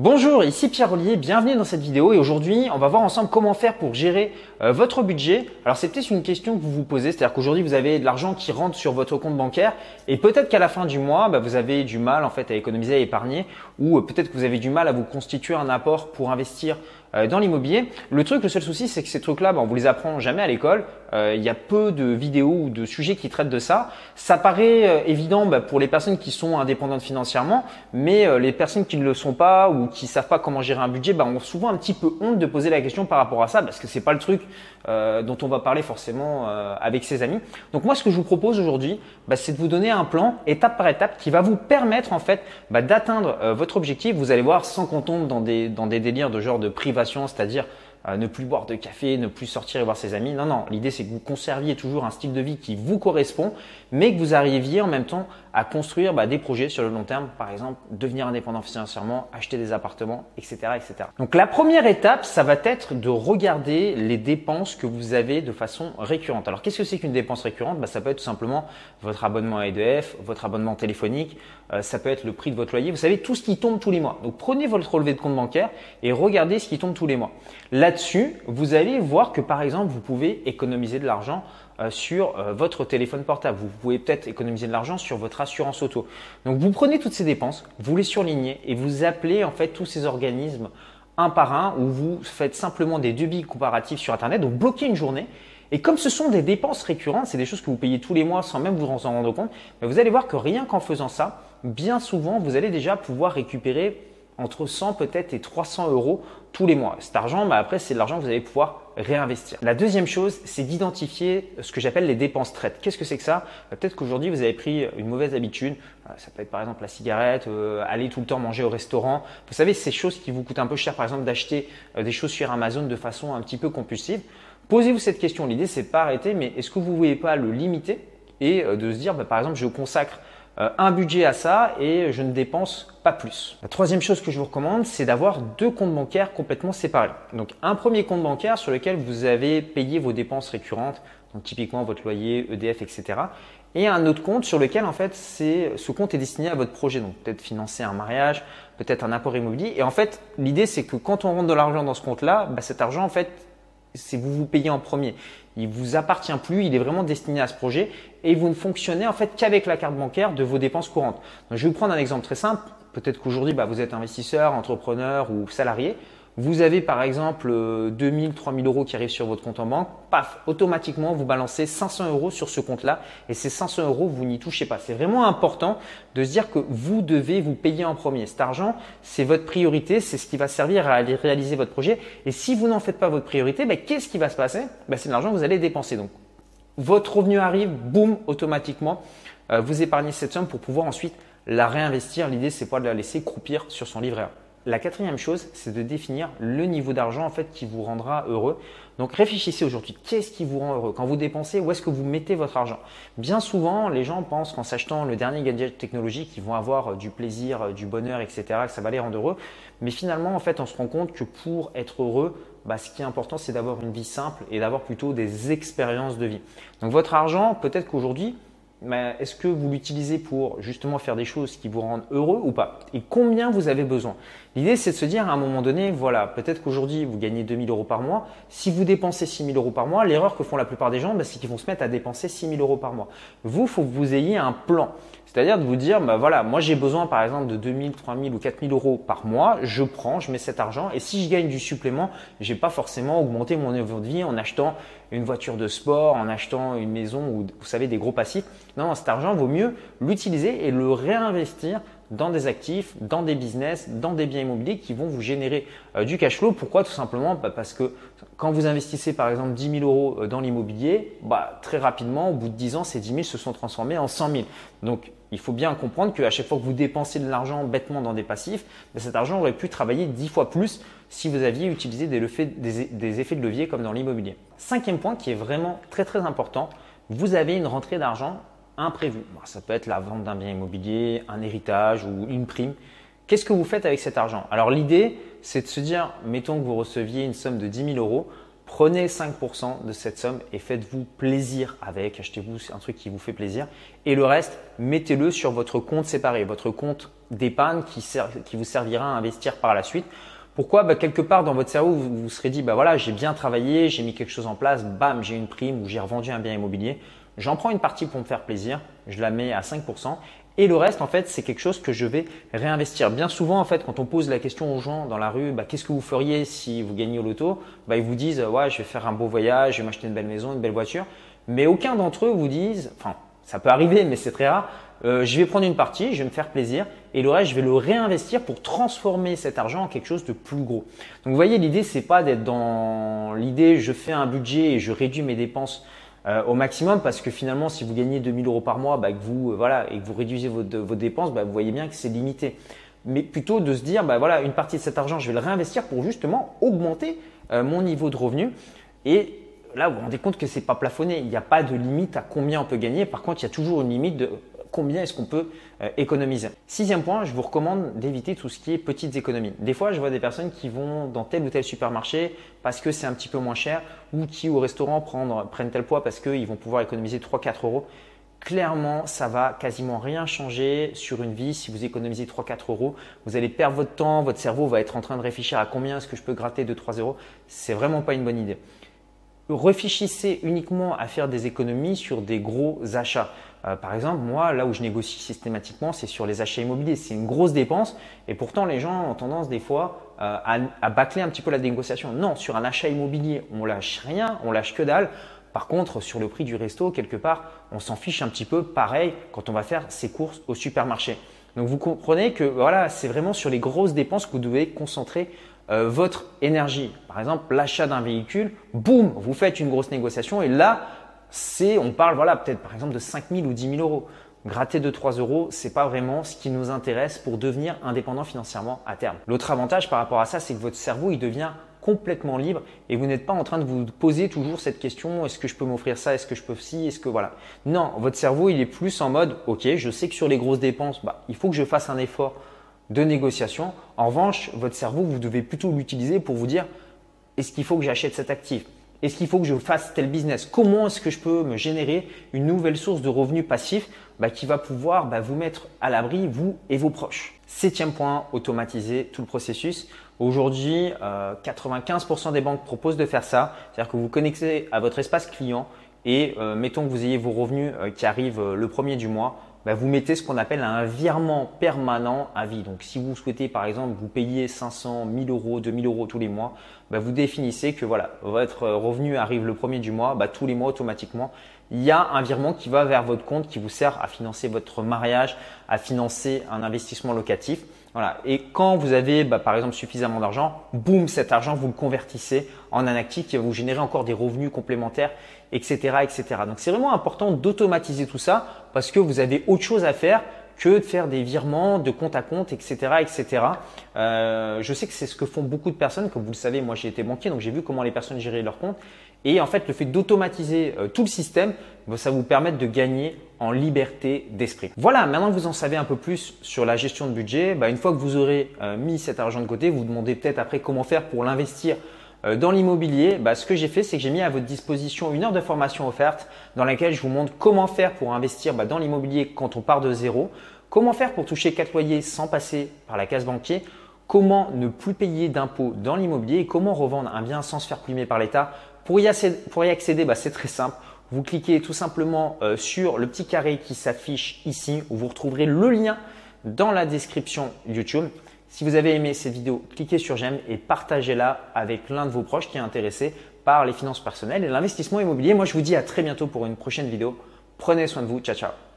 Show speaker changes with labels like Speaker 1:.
Speaker 1: Bonjour, ici Pierre Ollier, bienvenue dans cette vidéo et aujourd'hui on va voir ensemble comment faire pour gérer euh, votre budget. Alors c'est peut-être une question que vous vous posez, c'est-à-dire qu'aujourd'hui vous avez de l'argent qui rentre sur votre compte bancaire et peut-être qu'à la fin du mois bah, vous avez du mal en fait à économiser, à épargner ou euh, peut-être que vous avez du mal à vous constituer un apport pour investir dans l'immobilier. Le truc, le seul souci, c'est que ces trucs-là, bah, on vous les apprend jamais à l'école. Euh, il y a peu de vidéos ou de sujets qui traitent de ça. Ça paraît euh, évident bah, pour les personnes qui sont indépendantes financièrement, mais les personnes qui ne le sont pas ou qui savent pas comment gérer un budget, bah, ont souvent un petit peu honte de poser la question par rapport à ça, parce que c'est pas le truc dont on va parler forcément avec ses amis. Donc moi, ce que je vous propose aujourd'hui, c'est de vous donner un plan étape par étape qui va vous permettre en fait d'atteindre votre objectif. Vous allez voir sans qu'on tombe dans des dans des délires de genre de c'est-à-dire ne plus boire de café, ne plus sortir et voir ses amis. Non, non, l'idée c'est que vous conserviez toujours un style de vie qui vous correspond, mais que vous arriviez en même temps à construire bah, des projets sur le long terme, par exemple devenir indépendant financièrement, acheter des appartements, etc., etc. Donc la première étape, ça va être de regarder les dépenses que vous avez de façon récurrente. Alors qu'est-ce que c'est qu'une dépense récurrente? Bah, Ça peut être tout simplement votre abonnement à EDF, votre abonnement téléphonique, euh, ça peut être le prix de votre loyer, vous savez, tout ce qui tombe tous les mois. Donc prenez votre relevé de compte bancaire et regardez ce qui tombe tous les mois. Là-dessus, vous allez voir que par exemple, vous pouvez économiser de l'argent euh, sur euh, votre téléphone portable. Vous pouvez peut-être économiser de l'argent sur votre assurance auto. Donc vous prenez toutes ces dépenses, vous les surlignez et vous appelez en fait tous ces organismes un par un où vous faites simplement des devis comparatifs sur Internet. Donc bloquez une journée. Et comme ce sont des dépenses récurrentes, c'est des choses que vous payez tous les mois sans même vous en rendre compte, vous allez voir que rien qu'en faisant ça, bien souvent, vous allez déjà pouvoir récupérer entre 100 peut-être et 300 euros tous les mois. Cet argent, bah après, c'est de l'argent que vous allez pouvoir réinvestir. La deuxième chose, c'est d'identifier ce que j'appelle les dépenses traites. Qu'est-ce que c'est que ça? Bah, Peut-être qu'aujourd'hui, vous avez pris une mauvaise habitude. Euh, ça peut être par exemple la cigarette, euh, aller tout le temps manger au restaurant. Vous savez, ces choses qui vous coûtent un peu cher, par exemple d'acheter euh, des choses sur Amazon de façon un petit peu compulsive. Posez-vous cette question. L'idée, c'est pas arrêter, mais est-ce que vous ne voulez pas le limiter et de se dire, bah, par exemple, je consacre euh, un budget à ça et je ne dépense pas plus. La troisième chose que je vous recommande, c'est d'avoir deux comptes bancaires complètement séparés. Donc un premier compte bancaire sur lequel vous avez payé vos dépenses récurrentes, donc typiquement votre loyer, EDF, etc. Et un autre compte sur lequel en fait c'est ce compte est destiné à votre projet, donc peut-être financer un mariage, peut-être un apport immobilier. Et en fait l'idée c'est que quand on rentre de l'argent dans ce compte-là, bah, cet argent en fait c'est vous vous payez en premier. Il vous appartient plus, il est vraiment destiné à ce projet et vous ne fonctionnez en fait qu'avec la carte bancaire de vos dépenses courantes. je vais vous prendre un exemple très simple. Peut-être qu'aujourd'hui, bah, vous êtes investisseur, entrepreneur ou salarié. Vous avez par exemple 2000, euh, 3000 euros qui arrivent sur votre compte en banque, paf, automatiquement vous balancez 500 euros sur ce compte-là et ces 500 euros vous n'y touchez pas. C'est vraiment important de se dire que vous devez vous payer en premier. Cet argent, c'est votre priorité, c'est ce qui va servir à réaliser votre projet. Et si vous n'en faites pas votre priorité, ben, qu'est-ce qui va se passer? Ben, C'est de l'argent que vous allez dépenser. Donc votre revenu arrive, boum, automatiquement, euh, vous épargnez cette somme pour pouvoir ensuite la réinvestir. L'idée, c'est pas de la laisser croupir sur son livret. La quatrième chose, c'est de définir le niveau d'argent en fait qui vous rendra heureux. Donc réfléchissez aujourd'hui, qu'est-ce qui vous rend heureux? Quand vous dépensez, où est-ce que vous mettez votre argent? Bien souvent, les gens pensent qu'en s'achetant le dernier gadget technologique, ils vont avoir euh, du plaisir, euh, du bonheur, etc., que ça va les rendre heureux. Mais finalement, en fait, on se rend compte que pour être heureux, bah, ce qui est important, c'est d'avoir une vie simple et d'avoir plutôt des expériences de vie. Donc votre argent, peut-être qu'aujourd'hui, est-ce que vous l'utilisez pour justement faire des choses qui vous rendent heureux ou pas? Et combien vous avez besoin? L'idée, c'est de se dire à un moment donné, voilà, peut-être qu'aujourd'hui, vous gagnez 2000 euros par mois. Si vous dépensez 6000 euros par mois, l'erreur que font la plupart des gens, bah, c'est qu'ils vont se mettre à dépenser 6000 euros par mois. Vous, il faut que vous ayez un plan. C'est-à-dire de vous dire, bah voilà, moi j'ai besoin par exemple de 2000, 3000 ou 4000 euros par mois, je prends, je mets cet argent et si je gagne du supplément, je n'ai pas forcément augmenté mon niveau de vie en achetant une voiture de sport, en achetant une maison ou vous savez des gros passifs. Non, cet argent vaut mieux l'utiliser et le réinvestir dans des actifs, dans des business, dans des biens immobiliers qui vont vous générer euh, du cash flow. Pourquoi? Tout simplement bah, parce que quand vous investissez par exemple 10 000 euros euh, dans l'immobilier, bah, très rapidement, au bout de 10 ans, ces 10 000 se sont transformés en 100 000. Donc il faut bien comprendre qu'à chaque fois que vous dépensez de l'argent bêtement dans des passifs, bah, cet argent aurait pu travailler 10 fois plus si vous aviez utilisé des, des effets de levier comme dans l'immobilier. Cinquième point qui est vraiment très très important, vous avez une rentrée d'argent imprévu. ça peut être la vente d'un bien immobilier, un héritage ou une prime. Qu'est-ce que vous faites avec cet argent? Alors l'idée, c'est de se dire, mettons que vous receviez une somme de 10 000 euros. Prenez 5% de cette somme et faites-vous plaisir avec. Achetez-vous un truc qui vous fait plaisir. Et le reste, mettez-le sur votre compte séparé, votre compte d'épargne qui, vous servira à investir par la suite. Pourquoi? Bah, Quelque part dans votre cerveau, vous vous serez dit, bah voilà, j'ai bien travaillé, j'ai mis quelque chose en place, bam, j'ai une prime ou j'ai revendu un bien immobilier. J'en prends une partie pour me faire plaisir, je la mets à 5% et le reste, en fait, c'est quelque chose que je vais réinvestir. Bien souvent, en fait, quand on pose la question aux gens dans la rue, bah, qu'est-ce que vous feriez si vous gagnez au loto bah, Ils vous disent, ouais, je vais faire un beau voyage, je vais m'acheter une belle maison, une belle voiture. Mais aucun d'entre eux vous disent, enfin, ça peut arriver, mais c'est très rare, euh, je vais prendre une partie, je vais me faire plaisir et le reste, je vais le réinvestir pour transformer cet argent en quelque chose de plus gros. Donc, vous voyez, l'idée, c'est pas d'être dans l'idée, je fais un budget et je réduis mes dépenses euh, au maximum parce que finalement, si vous gagnez 2000 euros par mois bah, que vous, euh, voilà, et que vous réduisez vos, dépenses, bah, vous voyez bien que c'est limité. Mais plutôt de se dire, bah, voilà, une partie de cet argent, je vais le réinvestir pour justement augmenter euh, mon niveau de revenu. Et là, vous vous rendez compte que c'est pas plafonné. Il n'y a pas de limite à combien on peut gagner. Par contre, il y a toujours une limite de combien est-ce qu'on peut euh, économiser. Sixième point, je vous recommande d'éviter tout ce qui est petites économies. Des fois, je vois des personnes qui vont dans tel ou tel supermarché parce que c'est un petit peu moins cher ou qui au restaurant prennent tel poids parce qu'ils vont pouvoir économiser 3-4 euros. Clairement, ça va quasiment rien changer sur une vie si vous économisez 3-4 euros. Vous allez perdre votre temps, votre cerveau va être en train de réfléchir à combien est-ce que je peux gratter de 3 euros. C'est vraiment pas une bonne idée. Réfléchissez uniquement à faire des économies sur des gros achats. Euh, par exemple, moi, là où je négocie systématiquement, c'est sur les achats immobiliers. C'est une grosse dépense et pourtant les gens ont tendance des fois euh, à, bâcler un petit peu la négociation. Non, sur un achat immobilier, on lâche rien, on lâche que dalle. Par contre, sur le prix du resto, quelque part, on s'en fiche un petit peu. Pareil quand on va faire ses courses au supermarché. Donc vous comprenez que voilà, c'est vraiment sur les grosses dépenses que vous devez concentrer euh, votre énergie. Par exemple, l'achat d'un véhicule, boum, vous faites une grosse négociation et là, c'est, on parle voilà peut-être par exemple de 5 000 ou 10 000 euros. Gratter de 3 euros, c'est pas vraiment ce qui nous intéresse pour devenir indépendant financièrement à terme. L'autre avantage par rapport à ça, c'est que votre cerveau il devient complètement libre et vous n'êtes pas en train de vous poser toujours cette question est-ce que je peux m'offrir ça est-ce que je peux ci est-ce que voilà non votre cerveau il est plus en mode ok je sais que sur les grosses dépenses bah, il faut que je fasse un effort de négociation en revanche votre cerveau vous devez plutôt l'utiliser pour vous dire est-ce qu'il faut que j'achète cet actif? Est-ce qu'il faut que je fasse tel business? Comment est-ce que je peux me générer une nouvelle source de revenus passifs bah, qui va pouvoir bah, vous mettre à l'abri, vous et vos proches? Septième point, automatiser tout le processus. Aujourd'hui, 95% euh, des banques proposent de faire ça. C'est-à-dire que vous connectez à votre espace client et euh, mettons que vous ayez vos revenus euh, qui arrivent le premier du mois. Bah, vous mettez ce qu'on appelle un virement permanent à vie. Donc, si vous souhaitez, par exemple, vous payer 500, 1000 euros, 2000 euros tous les mois, bah, vous définissez que voilà, votre revenu arrive le premier du mois, bah, tous les mois automatiquement, il y a un virement qui va vers votre compte qui vous sert à financer votre mariage, à financer un investissement locatif. Voilà. Et quand vous avez, bah, par exemple, suffisamment d'argent, boum, cet argent, vous le convertissez en un actif qui va vous générer encore des revenus complémentaires, etc., etc. Donc, c'est vraiment important d'automatiser tout ça parce que vous avez autre chose à faire que de faire des virements de compte à compte, etc., etc. Euh, je sais que c'est ce que font beaucoup de personnes. Comme vous le savez, moi j'ai été banquier, donc j'ai vu comment les personnes géraient leur compte. Et en fait, le fait d'automatiser euh, tout le système, bah, ça vous permet de gagner en liberté d'esprit. Voilà, maintenant que vous en savez un peu plus sur la gestion de budget, bah, une fois que vous aurez euh, mis cet argent de côté, vous vous demandez peut-être après comment faire pour l'investir dans l'immobilier, bah, ce que j'ai fait, c'est que j'ai mis à votre disposition une heure de formation offerte dans laquelle je vous montre comment faire pour investir bah, dans l'immobilier quand on part de zéro, comment faire pour toucher quatre loyers sans passer par la case banquier, comment ne plus payer d'impôts dans l'immobilier et comment revendre un bien sans se faire plumer par l'État. Pour y accéder, bah, c'est très simple. Vous cliquez tout simplement euh, sur le petit carré qui s'affiche ici où vous retrouverez le lien dans la description YouTube. Si vous avez aimé cette vidéo, cliquez sur j'aime et partagez-la avec l'un de vos proches qui est intéressé par les finances personnelles et l'investissement immobilier. Moi, je vous dis à très bientôt pour une prochaine vidéo. Prenez soin de vous. Ciao, ciao.